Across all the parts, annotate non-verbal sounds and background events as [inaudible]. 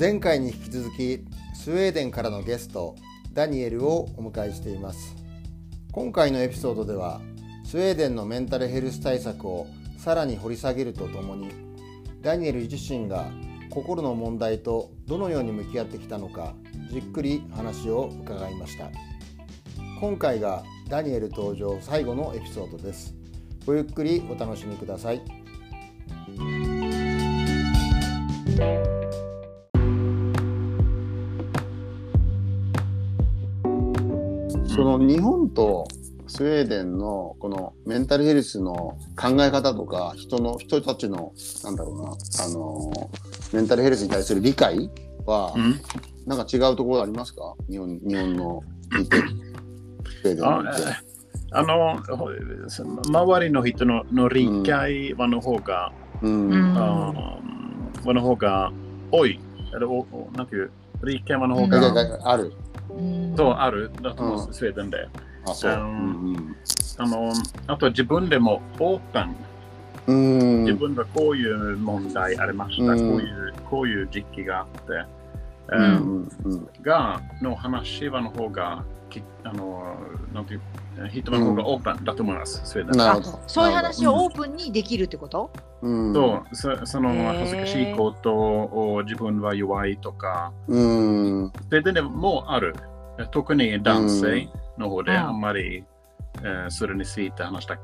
前回に引き続きスウェーデンからのゲストダニエルをお迎えしています。今回のエピソードではスウェーデンのメンタルヘルス対策をさらに掘り下げるとともにダニエル自身が心の問題とどのように向き合ってきたのかじっくり話を伺いました。今回がダニエル登場最後のエピソードです。ごゆっくりお楽しみください。その日本とスウェーデンのこのメンタルヘルスの考え方とか人の人たちのなんだろうなあのメンタルヘルスに対する理解は、うん。なんか違うところありますか？日本日本の見てスウェーデンあの見てあの、ほ周りの人のの理解はの方が、うん。うん。あの方が多い。なん。ていう、理解はの方があるうん。そうあるだと思う、うんスウェーデンで。あそう。うんあの、あと自分でもオープン。うん。自分がこういう問題ありました、うん。こういうこういう時期があって、うん。がの話はの方がきあのなんていう人の方がオープンだと思います、スウェーデン。なるほど。そういう話をオープンにできるってこと？うん。そうそその恥ずかしいことを自分は弱いとか、うん。スウェーデンでもある。特に男性の方でうん。あんまり、えーそれについて話した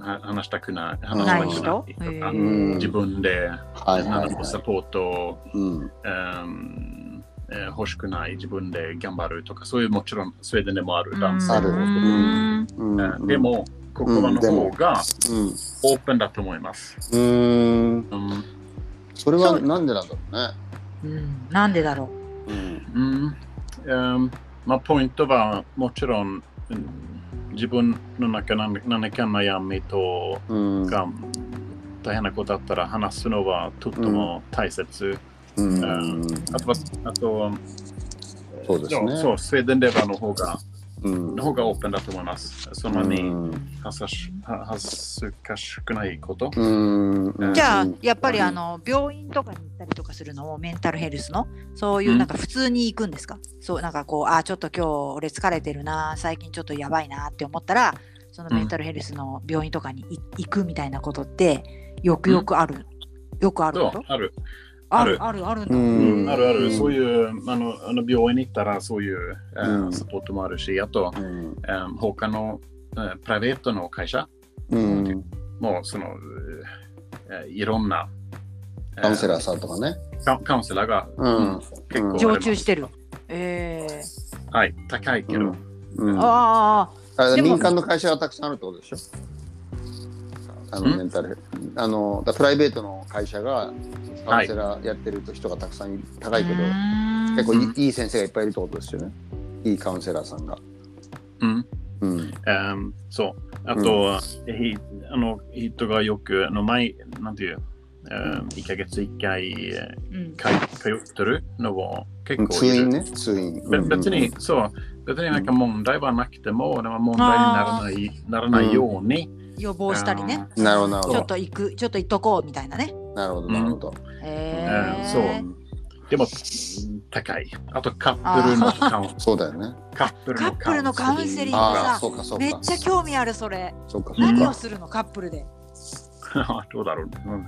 は話したくない、話なしたくないとかうん。自分で、はいはいなんかサはポートうん。うんえー欲しくない自分で頑張るとかそういうもちろんスウェーデンでもある男性うん。うんえーでも心の方がうん。オープンだと思います。うん。うん。それはなんでなんだろうね。うん。なんでだろう。ん。うん。うん。まあ、ポイントはもちろん、うん自分の中何何か悩みとうん。が大変なことだったら話すのはとっても大切。うん。うん。あとはあとそうですね。そうスウェーデンではの方がうんの方がオープンだと思います。そんなにうん。恥ずかしは恥ずかしくないこと。うん。うじゃあやっぱりうん。あの病院とかに行ったりとかするの？もメンタルヘルスの？そういうなんか普通に行くんですか、そうなんかこうあちょっと今日俺疲れてるな最近ちょっとやばいなって思ったらそのメンタルヘルスの病院とかにい行くみたいなことってよくよくある、よくあるある。ある。あるあるあるんだ、うん。あるある、うん。そういうあのあの病院に行ったらそういう、えーうんサポートもあるし、あと、うん。えー他の、えープライベートの会社うん。もその、えーいろんな、えーカウンセラーさんとかね。カウカウンセラーが、うん。結構、常駐してる。えー、はい、高いけど、うん。あああでも民間の会社がたくさんあるってことでしょ？あのん？メンタルあのだプライベートの会社がカウンセラーやってる人がたくさんい高いけど、結構いいいい先生がいっぱいいるってことですよね。いいカウンセラーさんが。うん。うん。えーそう。あとは、ひあの人がよく、あの前、なんていう、えー、1ヶ月1回、通ってるのも結構通。院ね通院。べ別に、そう、別になんか問題はなくても、問題にならないならないように、予防したりねなるほどなるほどちょっと行くちょっと行っとこうみたいなねなるほどなるほど。へそう。でも、高い。あと、カップルのカウンそうだよね。カップルのカウンセリングあさあそうかそうか。めっちゃ興味あるそれ。何をするのカップルで [laughs] どうだろう。う [laughs] ん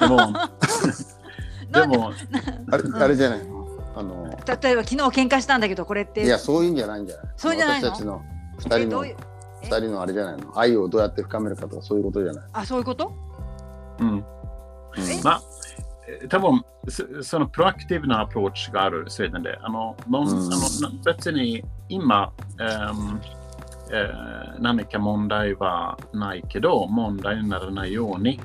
でも、[laughs] でも、あれあれじゃないの？あの例えば昨日喧嘩したんだけどこれって。いやそういうんじゃないんじゃないそういうんじゃないの？私たちの二人のえどういう？二人のあれじゃないの愛をどうやって深めるかとかそういうことじゃない。あそういうこと？うん。え？まあ、え多分そそのプロアクティブなアプローチがあるスウェーデンで、あの、うん。あのな別に今、えーえー何か問題はないけど、問題にならないように、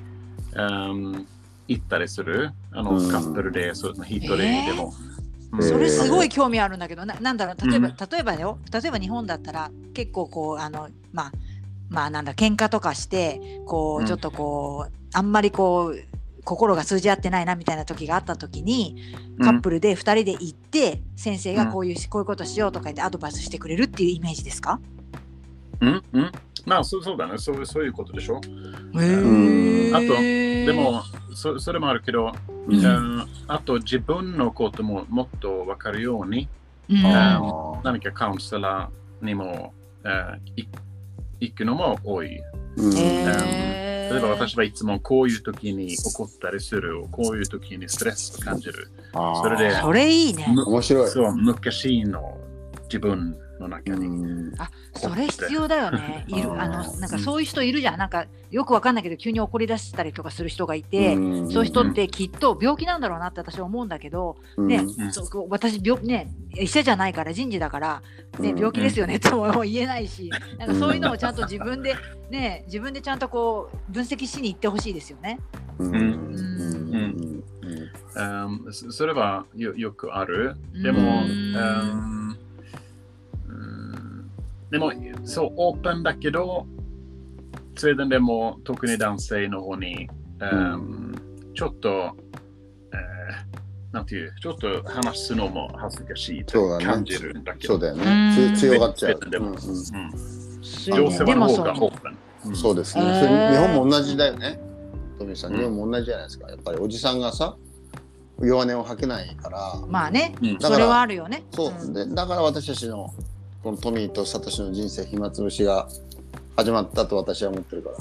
えー行ったりする、あの、うんカップルで、そう一人でも。うんそれすごえい興味あるんだけどななんだろう例えば、うん例えばよ例えば日本だったら結構こうあのまあまあなんだ喧嘩とかしてこううんちょっとこう、あんまりこう心が通じ合ってないなみたいな時があった時にカップルで2人で行って、先生がこういう、こういうことしようとか言ってアドバイスしてくれるっていうイメージですかうんうん。まあそうそうだね。そうそういうことでしょ。へあとででもそそれもあるけど、うん。うんあと自分のことももっと分かるように、うん。あ何かカウンセラーにも、えーい行くのも多い。ー。うん例えば私はいつもこういう時に怒ったりする、こういう時にストレスを感じる。それでそれいいね。む面白い。そう、昔の自分の中うに。ん。あそれ必要だよね。いるあのなんかそういう人いるじゃん。なんかよくわかんないけど急に怒り出したりとかする人がいて、うん。そういう人ってきっと病気なんだろうなって私は思うんだけど、うん。ね、うん。そうこう私病ね医者じゃないから人事だから、ね、うん。病気ですよねとも言えないし、なんかそういうのをちゃんと自分でね自分でちゃんとこう分析しに行ってほしいですよね。うん。うん。うん。うん。そそれはよよくある。でも、うん。うんでも、そう、オープンだけど、スウェーデンでも特に男性の方に、うんちょっと、えーなんていう、ちょっと話すのも恥ずかしいそうだねと感じるんだけど、そうだようんね。つ強がっちゃう。でも方でもそうがオープン。うんそうですね。日本も同じだよね。トミーさん、うん日本も同じじゃないですか。やっぱりおじさんがさ、弱音を吐けないから。まあね、それはあるよね。そう、んでだから私たちのこのトミーとサトシの人生暇つぶしが始まったと私は思ってるから。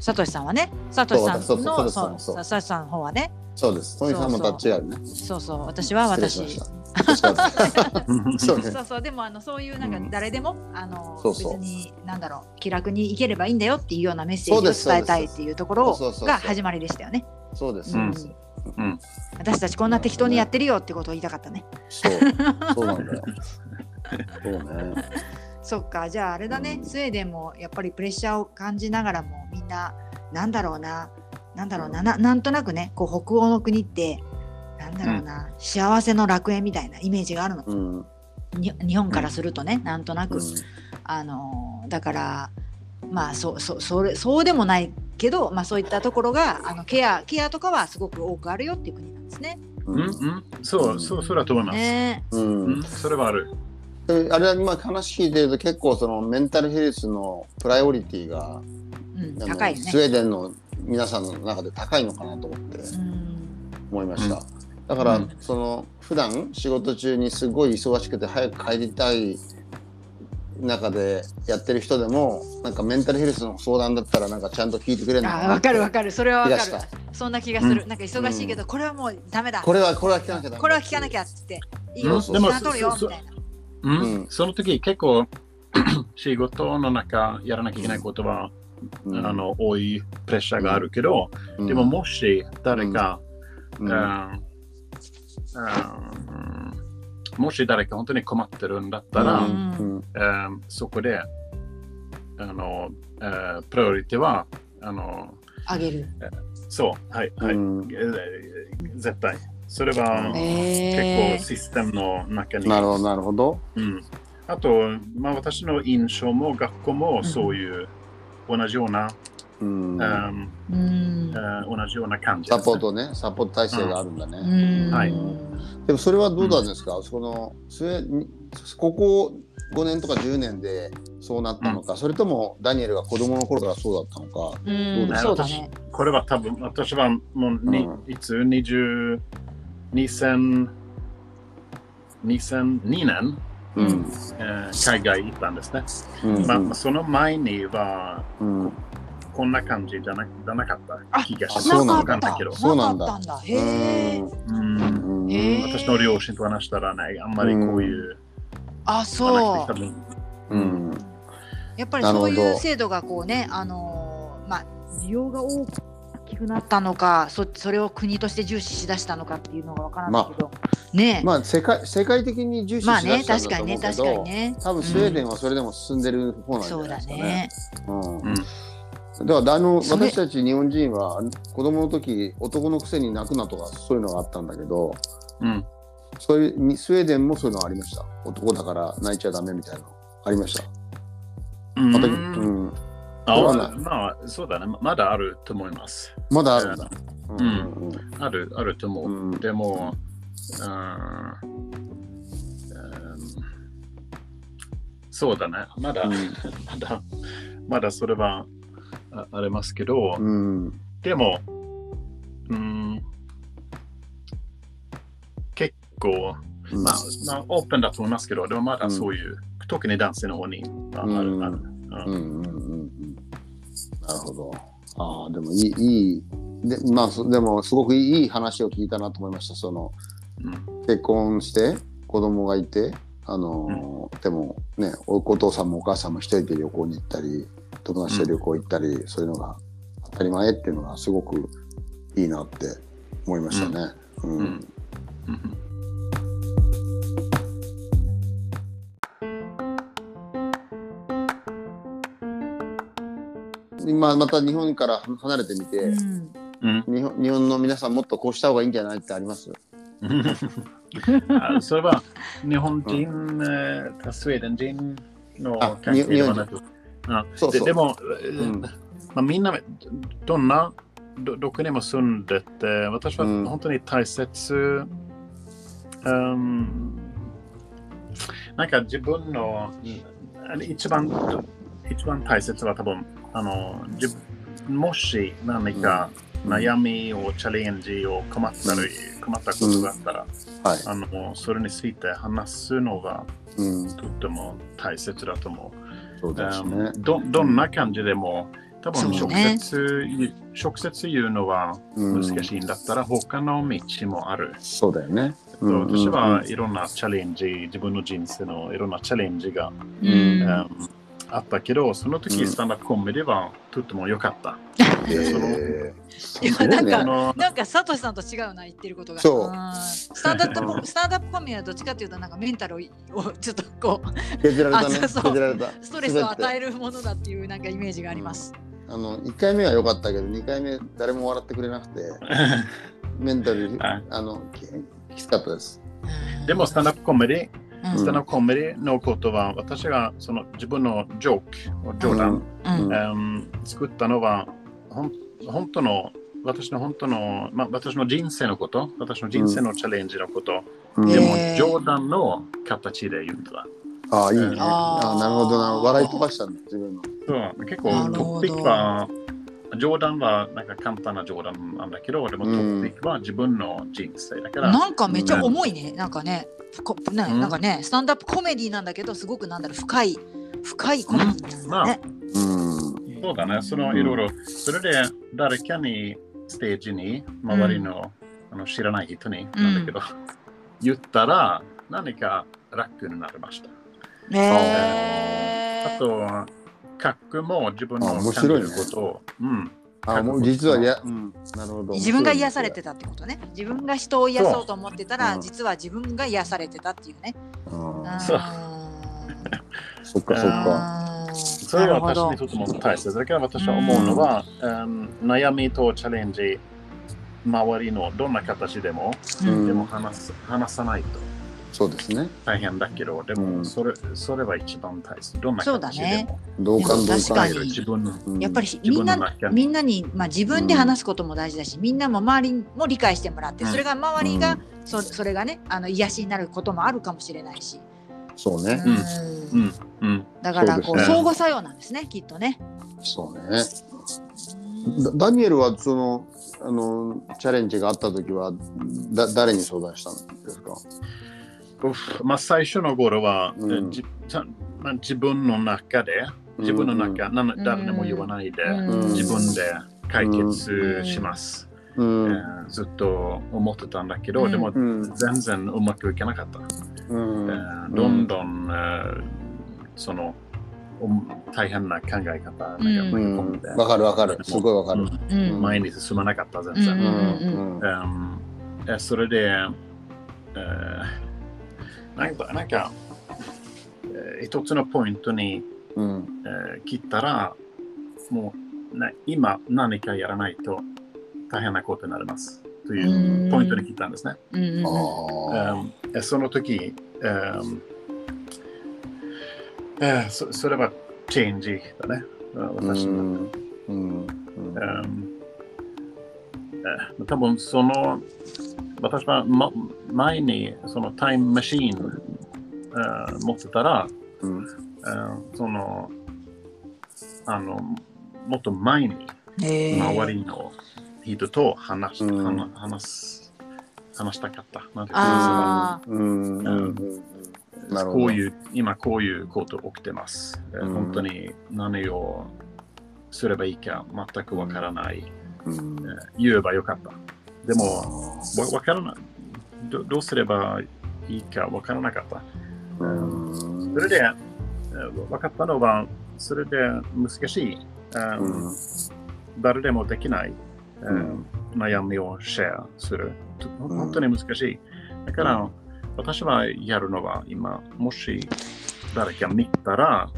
サトシさんはね、サトシさんそうそうそうのサトシさんそうそうサトシさんの方はね、そうです。トミーさんもタッチね。そうそう私は私。[laughs] そうね。そうそうでもあのそういうなんかうん誰でも、あのそうそう別になんだろう気楽に生きればいいんだよっていうようなメッセージを伝えたいっていうところそうですそうそうそうが始まりでしたよね。そうです。うんうん私たちこんな適当にやってるよってことを言いたかったね。そう。そうなんだよ。そうね。そっか。じゃああれだね、うん。スウェーデンもやっぱりプレッシャーを感じながらもみんななんだろうな。なんだろうな。ななんとなくね。こう北欧の国ってなんだろうな、幸せの楽園みたいなイメージがあるの。うん。日本からするとね、なんとなく、あのだからまあそうそうそれそうでもないけど、まあ、そういったところがあのケアケアとかはすごく多くあるよっていう国なんですね。うん。うん。そう、そう、それだと思います。ね。ううんん、それはある。であれは今話聞いてると結構そのメンタルヘルスのプライオリティがうん、高いよね。スウ。ェーデンの皆さんの中で高いのかなと思ってうん思いました、だから、うん。その普段仕事中にすごい忙しくて早く帰りたい中でやってる人でもなんかメンタルヘルスの相談だったらなんかちゃんと聞いてくれるのあわかるわるかる。それはわかる。そんな気がする、うなんか忙しいけど、これはもうダメだ。これはこれは聞かなきゃこれは聞かなきゃっていいよ。うん時間取るよみたいなうん。うん。その時結構 [clears throat] 仕事の中やらなきゃいけないことは、うん。あの多いプレッシャーがあるけど、うん。でももし誰か、うん。もし誰か本当に困ってるんだったら、ううんそこであの、えープライオリティはあのあげる。そうはいはい、絶対それは、へー。結構システムの中に。なるほどなるほど。うん、あと、まあ、私の印象も学校もそういう同じような、うん。うん。同じような感じです。ね、サポートね。サポート体制があるんだね、うん。はい。でもそれはどうなんですか、そのスウェにここ5年とか10年でそうなったのか、それともダニエルが子供の頃からそうだったのか？うん。そうだねこれは多分私はもうに、ういつ？20 2000 2002年、うんえー海外行ったんですね。うんまあまあ、その前にはうんこんな感じじゃなじゃなかった気がしあます。そうなんだわかんないけど。そうなんだえうんうんへー私の両親と話したらね、あんまりこういう、あ話そううんやっぱりそういう制度がこうね、あのーまあ、需要が大きくなったのかそ、それを国として重視しだしたのかっていうのがわからないけど、ねえまあ世界世界的に重視しまあね、だしたん確かにね、だと思うけ確かにど、ね。多分スウェーデンはそれでも進んでる方なんじゃそうだないですかね。ね。うんうんだからあのそれ私たち日本人は子供の時男のくせに泣くなとかそういうのがあったんだけどうん。そういうスウェーデンもそういうのありました男だから泣いちゃダメみたいなのありました？うんまたうん、あそうだまあ、そうだね。まだあると思います。まだあるんだ。ん。うん。ある、あると思う。うん。でも、うん。そうだね。まだ、うん。[laughs] まだ、まだそれはあありますけど、うん。でも、うん、結構、うん。まあ、まあ、オープンだと思いますけど、でもまだそういう、特に男性の方にあある、うん。ある。なるほど。ああ、でもいい、いい、で、まあ、そでもすごくいい話を聞いたなと思いました。その、うん。結婚して子供がいて、あのーでもねお、お父さんもお母さんも一人で旅行に行ったり、友達と旅行行ったり、そういうのが当たり前っていうのがすごくいいなって思いましたね。うん。うんうん今また日本から離れてみて、うん。うん。日本日本の皆さんもっとこうした方がいいんじゃないってあります？あそれは日本人、えースウェーデン人のあ関係ではな日くあそうそう。ででも、ん。まあ、みんなどんなどどこにも住んでて私はうん。本当に大切、うん。なんか自分のうん。一番一番大切は多分あのもし何か悩みをチャレンジを困ったり、困ったことがあったら、はい。あのそれについて話すのがうん。とっても大切だと思う。そうですねうん。どどんな感じでも、多分直接言う、直接言うのはうん難しいんだったら、他の道もある。そうだよね。私はいろんなチャレンジ、自分の人生のいろんなチャレンジが、うんうんあったけど、その時、うんスタンダップコメディはとっても良かった。え [laughs] いやなんかなんかサトシさんと違うな言ってることが。そうんスタンダップコ [laughs] スタンダップコメディはどっちかっていうとなんかメンタルををちょっとこうー削られたね。あそうそう削られた。ストレスを与ええるものだっていうなんかイメージがあります。あの1回目は良かったけど2回目誰も笑ってくれなくて [laughs] メンタルはいあのききつかったです。でも、スタンダップコメディ、うん。スタンダップコメディのことは、私がその自分のジョーク、冗談、作ったのは本当の私の本当の、まあ、私の人生のこと私の人生のチャレンジのこと、うん。でも冗談の形で言ってたああいいね。うん。ああなるほどな。笑い飛ばしたんだ自分の。そう。結構トピックは冗談はなんか簡単な冗談なんだけどでもトうん。ピックは自分の人生だから、なんかめっちゃ重いね。なんかね、こねうん。なんかね、スタンダップコメディなんだけど、すごくなんだろう、深い、深いコメディなんだね。うん。そうだね。そのいろいろ。それで誰かにステージに周りの,、あの知らない人になんだけど、言ったら何か楽になりました。へー。あと、書くも自分のあ面白いことを、うん、あもう実はや、うん、なるほど。自分が癒されてたってことね。自分が人を癒そうと思ってたら、そう実は自分が癒されてたっていうね。うー。[laughs] そっかそっか。かそれは私にとっても大切だから私は思うのは、うん。悩みとチャレンジ、周りのどんな形でも、うん。でも話す話さないとそうですね。大変だけど、でうんもそれ,、それは一番大切。どんなそうだ形でねも。同感同感確かに。自分のうんやっぱり自みんなみんなに、まあ、自分で話すことも大事だし、みんなも周りも理解してもらって、うんそれが周りが、うんそそれがねあの癒しになることもあるかもしれないし、そうね。うんうん、うん、だからこうそうですね相互作用なんですねきっとね。そうね。ダダニエルはそのあのチャレンジがあった時はだ誰に相談したんですか？まあ、最初の頃は、うんじまあ、自分の中で、自分の中、なん誰にも言わないで、うん自分で解決します、うんえーずっと思ってたんだけど、うんでもうん全然うまくいかなかった。うんえーどんどん、えーそのお大変な考え方がうん追い込んかるわかるすごいわかる。うんうん前に進まなかった全うん然。うんうんうんえーそれで、えーなんか、なんか、えー一つのポイントに、うんえー切ったら、もう、ね、今何かやらないと大変なことになります。というポイントに切ったんですね。うんその時、うんえーそそれはチェンジだね。うんあ。私のうんうんうんえー多分その私は、ま、前にそのタイムマシーン、えー持ってたら、うん。えーそのあのもっと前に周りの人と話し,、うん。話話す話したかった。なんていうか。こういう、今こういうこと起きてます。えーうん。本当に何をすればいいか全くわからない。うん。えー言えばよかった。でも、わわからないど。どうすればいいかわからなかった。うんそれで、えー分かったのは、それで難しい。えーうん誰でもできない、えーうん悩みをシェアする。本当に難しい。だから、私はやるのは今、もし誰か見たら、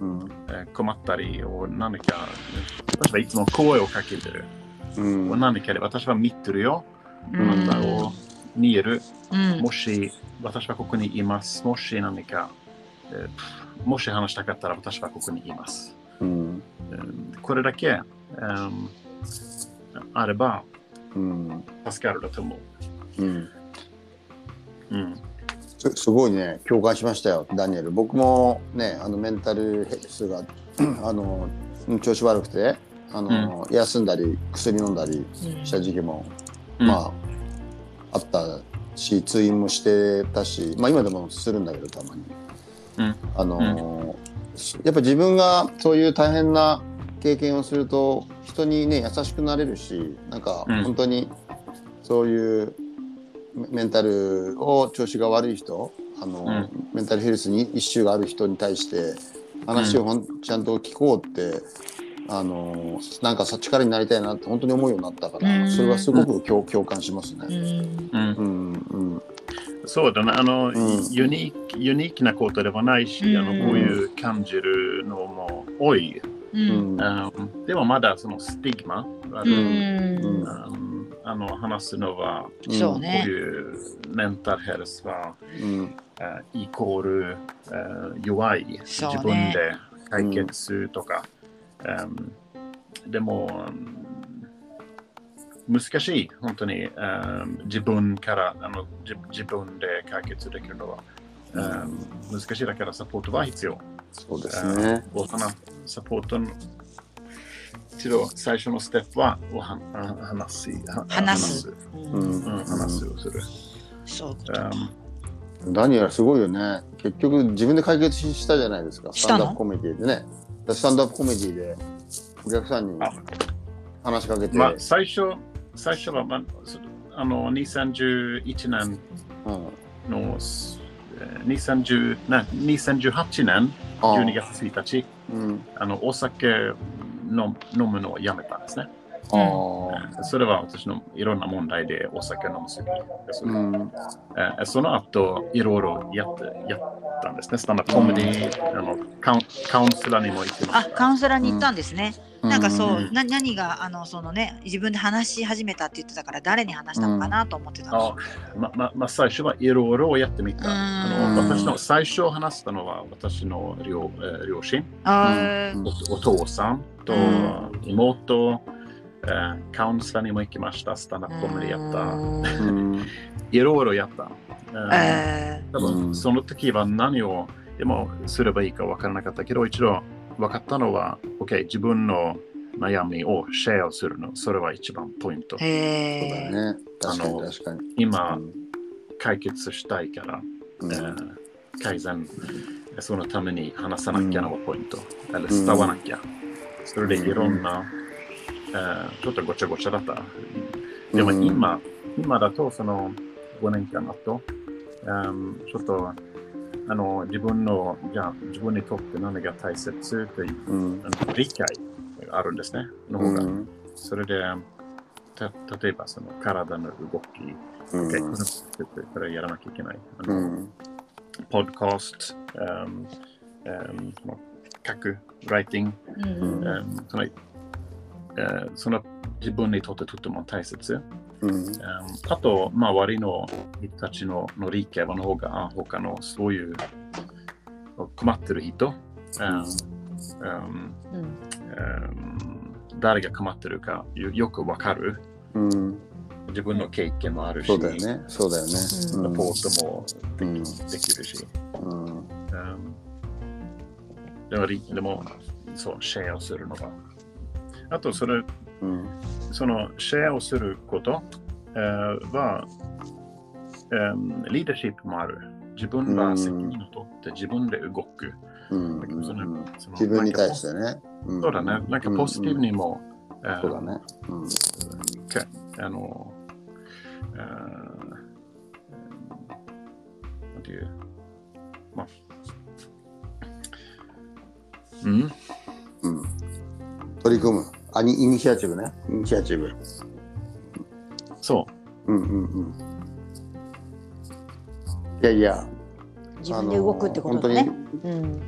うんえー困ったり、を何か、私はいつも声をかけてる。うん私は見てるよ。ーあなたを見える。うんもし私はここにいます。もし何か、えーもし話したかったら私はここにいます。うんえーこれだけ、うんあればうん助かるだと思う。うんうん。すすごいね共感しましたよダニエル僕もねあのメンタルヘルスが [clears throat] あの調子悪くてあの、休んだり薬飲んだりした時期も、まああったし通院もしてたし、まあ、今でもするんだけどたまに。うん。あのやっぱ自分がそういう大変な経験をすると人にね優しくなれるしなんかうん。本当にそういうメメンタルを調子が悪い人あの、うん。メンタルヘルスに一周がある人に対して話をほん、ちゃんと聞こうってあのなんかさ力になりたいなって本当に思うようになったから、うん。それはすごく共共感しますうね。ん。うん。うんうん。そうだね。あの、ん。ユニークユニークなことではないし、うん。あのこういう感じるのも多い。ううん。んうん。でもまだそのスティグマ、あうのん。うん。あの話すのは、うね。ういうメンタルヘルスは、うん。あイコール、あ弱い、自分で解決するとか、うんでも、うん難しい、本当に、うん自分からあの自自分で解決できるのは、うん難しいだからサポートは必要。そうですね。大人サポートの一度最初のステップはおはあ話すは話す話うんうんうん、話すをする。そううんダニエルはすごいよね。結局自分で解決したじゃないですか。スしたの？タンドアップコメディでね。スタンドアップコメディでお客さんにあ。話しかけて、まあ、最初、最初は、まあ、そあの2011年うん、のえー2010な2018年あ12月1日、うん、あのお酒の飲むのをやめたんですね。それは私のいろんな問題でお酒飲むすぎです。うん、えーその後、いろいろやってやったんですね。スタンダップコメディ、あのカウンカウンセラーにも行ってまあした。カウンセラーに行ったんですね。なんかそう、うん。な何があのそのね自分で話し始めたって言ってたから誰に話したのかなと思ってたの。あまままあ、最初はいろいろやってみた。あのうん私の最初話したのは私の両,、えー両親、あうん。おお父さんとうん。妹、えーカウンセラーにも行きました。スタンダップコメディやった。うん、いろいろやった。うんえ多うん分その時は何をでもすればいいか分からなかったけど、一度分かったのは、OK、自分の悩みをシェアするの、それは一番ポイントー、。そう。だよね。確かにあの確かに。今、解決したいから、うんえー改善、そのために話さなきゃのポイント、あの伝わなきゃ。それでいろんな、えーちょっとごちゃごちゃだった。でもうん今、今だとその5年間だと、うんちょっとあの自分の、じゃあ自分にとって何が大切といううん、理解があるんですね。の方が。うん、それで、た例えばその体の動き、うん、これやらなきゃいけない。あのうん、ポッドキャスト、um, um, その書く、ライティング、うん。うん um, えーその自分にとってとても大切。うん、Um, あと、周りの人たちのの理解の方が、あ他のそういう困ってる人、um, um, うん um, 誰が困ってるかよよくわかる。うん、自分の経験もあるし、そうだよね。そうだよね。サポートもうん、できるし。うん、Um, でもり、でも、そう、シェアをするのが。あと、それ、うん、そのシェアをすること、えーは、えーリーダーシップもある。自分が責任を取って自分で動く。うんうん自分に対してね。んそうだね。なんかポジティブにも、えーそうだね。うんかあの、えーなんていう、まあ、うん？うん取り組む。あにイニシアチブね。イニシアチブ。そう。うんうんうん。いやいや、自分で動くってことだね。うん。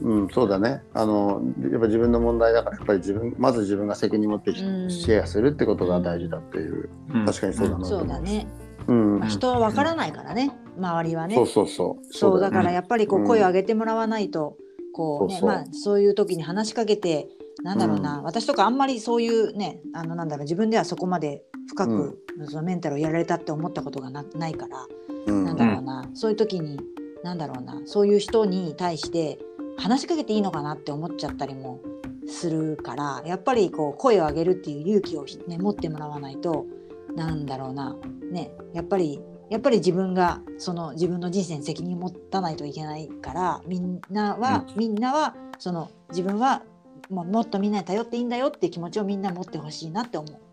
うん、そうだね。あの、やっぱ自分の問題だから、やっぱり自分、まず自分が責任持ってシうんェアするってことが大事だっていう。うん確かにそうだなそうだね。うんまあ、。人はわからないからね、周りはね。そうそうそう。そうだからよやっぱりこううん声を上げてもらわないと、こうねそうそうまあそういう時に話しかけてなんだろうな、私とかあんまりそういうねあのなんだろう自分ではそこまで深く、そのメンタルをやられたって思ったことがなないから、うん。なんだろうな、そういう時になんだろうなそういう人に対して話しかけていいのかなって思っちゃったりもするからやっぱりこう声を上げるっていう勇気を、ね、持ってもらわないとなんだろうなねやっぱりやっぱり自分がその自分の人生に責任を持たないといけないからみんなは、みんなはその自分はもうもっとみんなに頼っていいんだよっていう気持ちをみんな持ってほしいなって思う。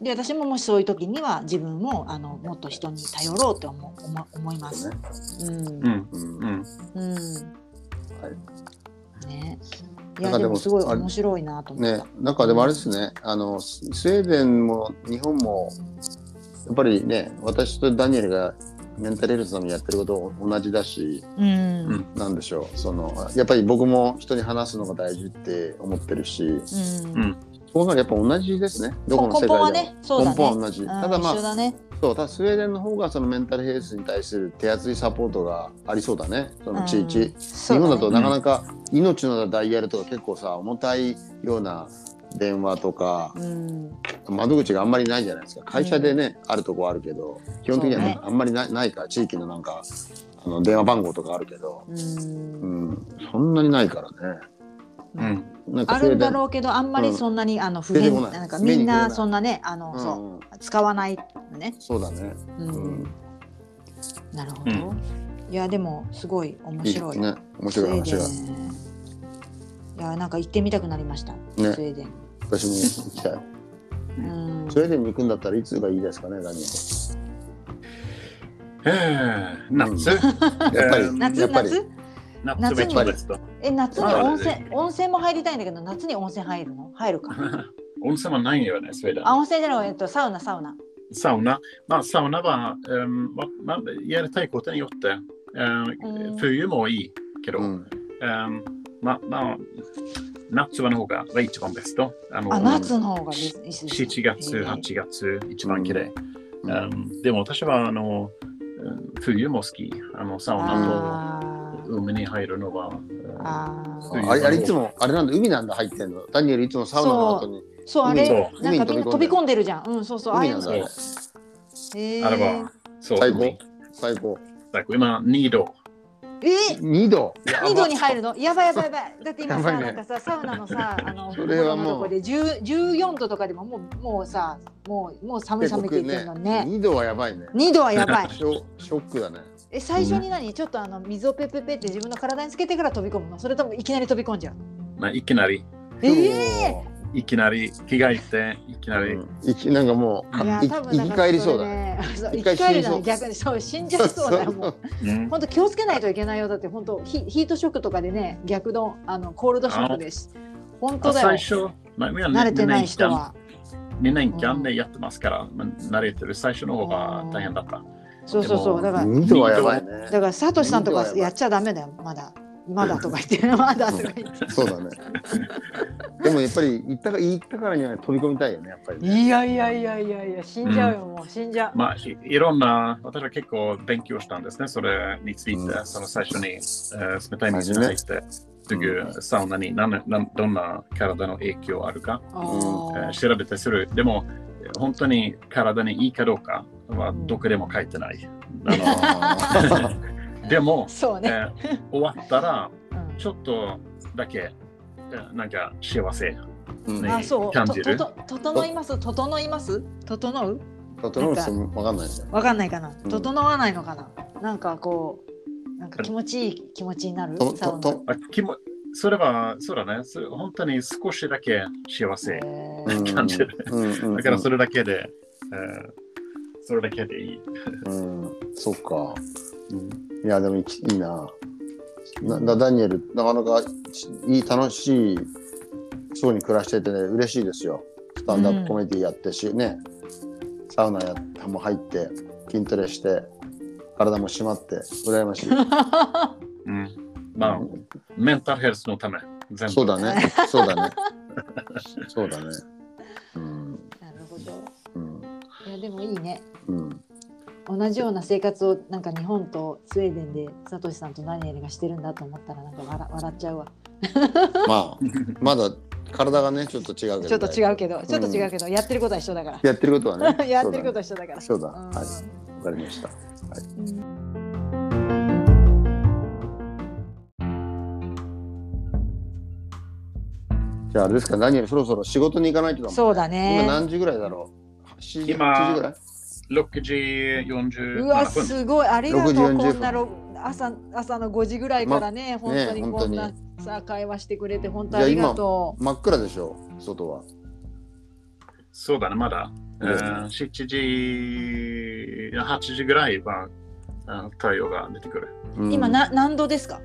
で私ももしそういう時には自分もあのもっと人に頼ろうと思う思思います。そうね。うんうん。うんうん。うんはいね、いなんかでもやでもすごい面白いなと思った。ね、なんかでもあれですね、あのススウェーデンも日本もやっぱりね、私とダニエルがメンタルヘルスのやってること同じだし、うんうんなんでしょう、そのやっぱり僕も人に話すのが大事って思ってるし、うんうんそうなるやっぱ同じですね、どこの世根本は界でも。ね、そうだね。根本は同じ。うんただまあね。そうただスウェーデンの方がそのメンタルヘルスに対する手厚いサポートがありそうだね、その地域。うんね日本だとなかなか命のダイヤルとか結構さ重たいような電話とかうん。窓口があんまりないじゃないですか。会社でね、あるとこはあるけど基本的にはあんまりないないから地域のなんかあの電話番号とかあるけど、ううん。ん、そんなにないからね。うん。なんかあるんだうろうけどあんまりそんなに、あの不便なんかみんなそんなねあの、ん。そううん使わないのね。そうだね、うん。うん。なるほど。うん。いやでもすごい面い。い白い。ね。面白い話がいやなんか行ってみたくなりました。スウェーデン。私も行きたい。うん。スウェーデンに行くんだったらいつがいいですかねダニエ。えー夏？やっぱり。えー夏？やっぱり。夏？夏夏に。え夏にまあ温泉温泉も入りたいんだけど夏に温泉入るの？入るか。[laughs] 温泉はないよね、スウェーデン。あ温泉じゃない。えっとサウナサウナ。サウナ？まあ、サウナは、うんままあ、やりたいことによって、うんうん。冬もいいけど、ううんんまあ、まあ、夏はの方が一番ベスト。あのあ夏の方がいいです。7月、へー。8月、一番綺麗。うん。うん。でも私はあのうん冬も好き。あのサウナあと海に入るのは。ー。ああれあれいつもあれなんだ海なんだ入ってんの？ダニエルいつもサウナの後に。そうあれそうなんかみんな飛び込んんでるじゃん。うんそうそうああいうの。海なんだあれあれは、そう、最高海最高。最高。今、2度。え？2度。二度に入るの？やばいやばいやばい。だって今さ、ね。なんかさ、サウナのさ、[laughs] あの、それはもう。とこで10 14度とかでももう、もうさ、もう、もう寒い寒いって言ってるのにね。2度はやばいね。2度はやばい。ショショックだね。え、最初に何？ちょっとあの、水をペッペッペって自分の体につけてから飛び込むの？それともいきなり飛び込んじゃうの？まあ、いきなり、ええいきなり着替えて、いきなり。うんいきなんかもういや、い多分生き返りそうだね生き返る死にそうじゃない逆に、そう、死んじゃいそうだよ、本当気をつけないといけないよ。だって本当ヒヒートショックとかでね、逆のあのコールドショックです。本当だよ。最初、まあ、慣れてない人は。2年間でやってますから、まあ、慣れてる最初の方が大変だった。そうそうそう。だから、2度はやばいねだからサトシさんとかやっちゃダメだよ。まだ。まだとか言って、まだとか言って。そうだねでもやっぱり行ったか行ったからには飛び込みたいよねやっぱりねいやいやいやいやいや、死んじゃうよ、もう死んじゃう。まあ、いいろんな、私は結構勉強したんですね、それについて、うんその最初に、えー冷たい水に入って、すぐサウナに何何どんな体の影響あるか、あえーー調べてする。でも、本当に体にいいかどうかはどこでも書いてない。[laughs] あのでも、そうね。えー終わったら、うんちょっとだけえなんか幸せ。うんねあ、そう。感じる？とと整います。整います。整う。整うわかんないですよ。わかんないかな。うん整わないのかな。なんかこう。なんか気持ちいい気持ちになる。とサウナ気もそれは、そうだね。それ本当に少しだけ幸せ。感じるうんうんうんだからそれだけで、えーそれだけでいい。うん、そっか。いや、でもいいな。なだダニエル、なかなかいい、楽しいそうに暮らしててね、嬉しいですよ。スタンダップコメディやってし、ね、サウナやも入って、筋トレして、体も締まって、羨ましい。[laughs] うん、まあ、メンタルヘルスのため、全部。そうだね、そうだね。そうだね。うん、なるほど。うん、いやでもいいね。うん。同じような生活をなんか日本とスウェーデンでサトシさんとダニエルがしてるんだと思ったらなんか笑笑っちゃうわ。まあ、まだ体がね、ちょっと違うけど、ちょっと違うけど、ちょっと違うけど、やってることは一緒だから。やってることはね。[laughs] やってることは一緒だから。そうだね。うんそうだ。はい。わかりました。うんじゃああれですか、ダニエル、そろそろ仕事に行かないとだもんそうだね今何時ぐらいだろう ?7 時今8時ぐらい？6時47うわ、分。すごい。ありがとう。6時40分こんなろ朝朝の5時ぐらいからね、本当にねこんな本さ会話してくれて、本当ありがと真っ暗でしょ、外は。そうだね、まだ。えねー7時、8時ぐらいはあ太陽が出てくる。う。うん今な何度ですか？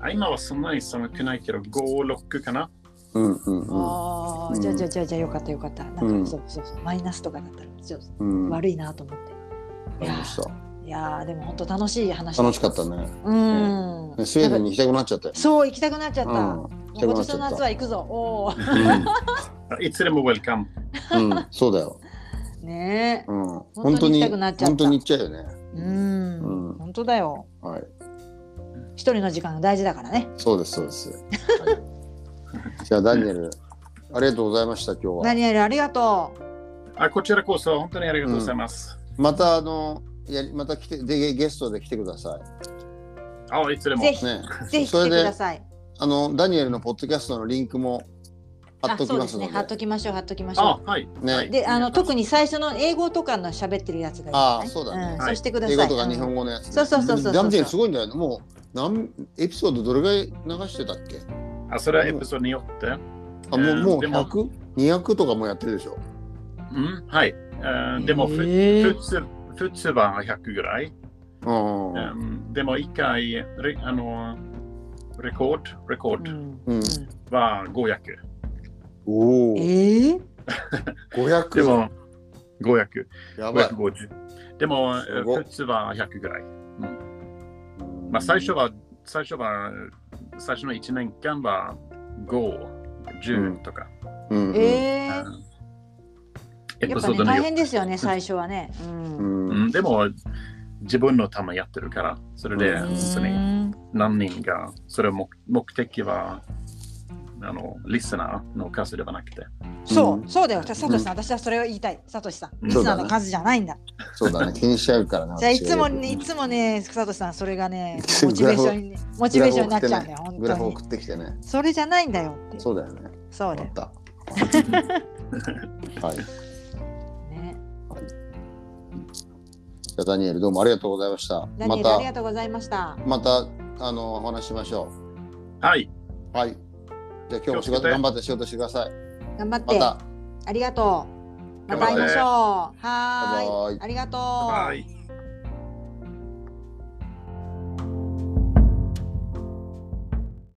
あ今はそんなに寒くないけど、5、6かな。うんうんうんああ、うんじゃあじゃあじゃあじゃあよかったよかった。なんか、うんそうそうそう、マイナスとかだったらちょっと悪いなと思って。いやりました。ーいやーでも本当楽しい話楽しかったね。うん、ねスウェーデンに行きたくなっちゃったよ。そう行きたくなっちゃった。うん今年なっちゃったの夏は行くぞ。おお。いつでもウェルカム。うん、うん、そうだよ。ねえ。うん、本当に行きたくなっちゃった本当に行っちゃうよね。うん、うん本当だよ。はい、一人の時間が大事だからね。そうですそうです。はい、じゃあダニエル、ありがとうございました今日は。ダニエルありがとあこちらこそ本当にありがとうございます。またあのやりまた来てでゲストで来てくださあいつでも。ぜひい。ね、う。ぜひ来てそれでください。あのダニエルのポッドキャストのリンクも貼っときまので。ですすね。貼っときましょう。貼っときましあょはい。ねはいで、あの特に最初の英語とかの喋ってるやつがいい、ね。あーそうだねんはいそうしてください。英語とか日本語。語のやつ、ねそうそうそうそうそうダニエルすごいんだよね。もう何エピソードどれぐらい流してたっけ？あそれはエピソードによって。あもうもうでも100、200とかもやってるでしょ。うん？はい。えー [laughs] でも、普通普通は100ぐらい。うんうんでも一回レあのレコードレコードうんうんは500。おお、ええ500でも500。やばい。550。でも普通は100ぐらい。まあ最初は最初は最初の1年間は5、10とか。うん、うん。えやっぱね大変ですよね最初はね。うん。でも自分のためやってるから、それでうん。本当に何人が、それも目的はあのリスナーの数ではなくて。そう、そうだよ。サトシさん、私はそれを言いたい。サトシさん。うんリスナーの数じゃないんだ。そうだね、[laughs] 気にしちゃうからな。じゃあいつもねいつもね、サトシさん、それがね、グモチベーションに、モチベーションになっちゃうんだよ、本当にグラフ送。ってきてね。それじゃないんだよって。そうだよね。そうだよ。[laughs] はい。ね。じゃあダニエルどうもありがとうございました。まダニエル、ありがたとうございました。またあのお話ししましょはい。う。はい。じゃあ今日も仕事頑張って仕事してください。頑張って。ありがとう。また会いましょう。はーい。ありがとう。はい。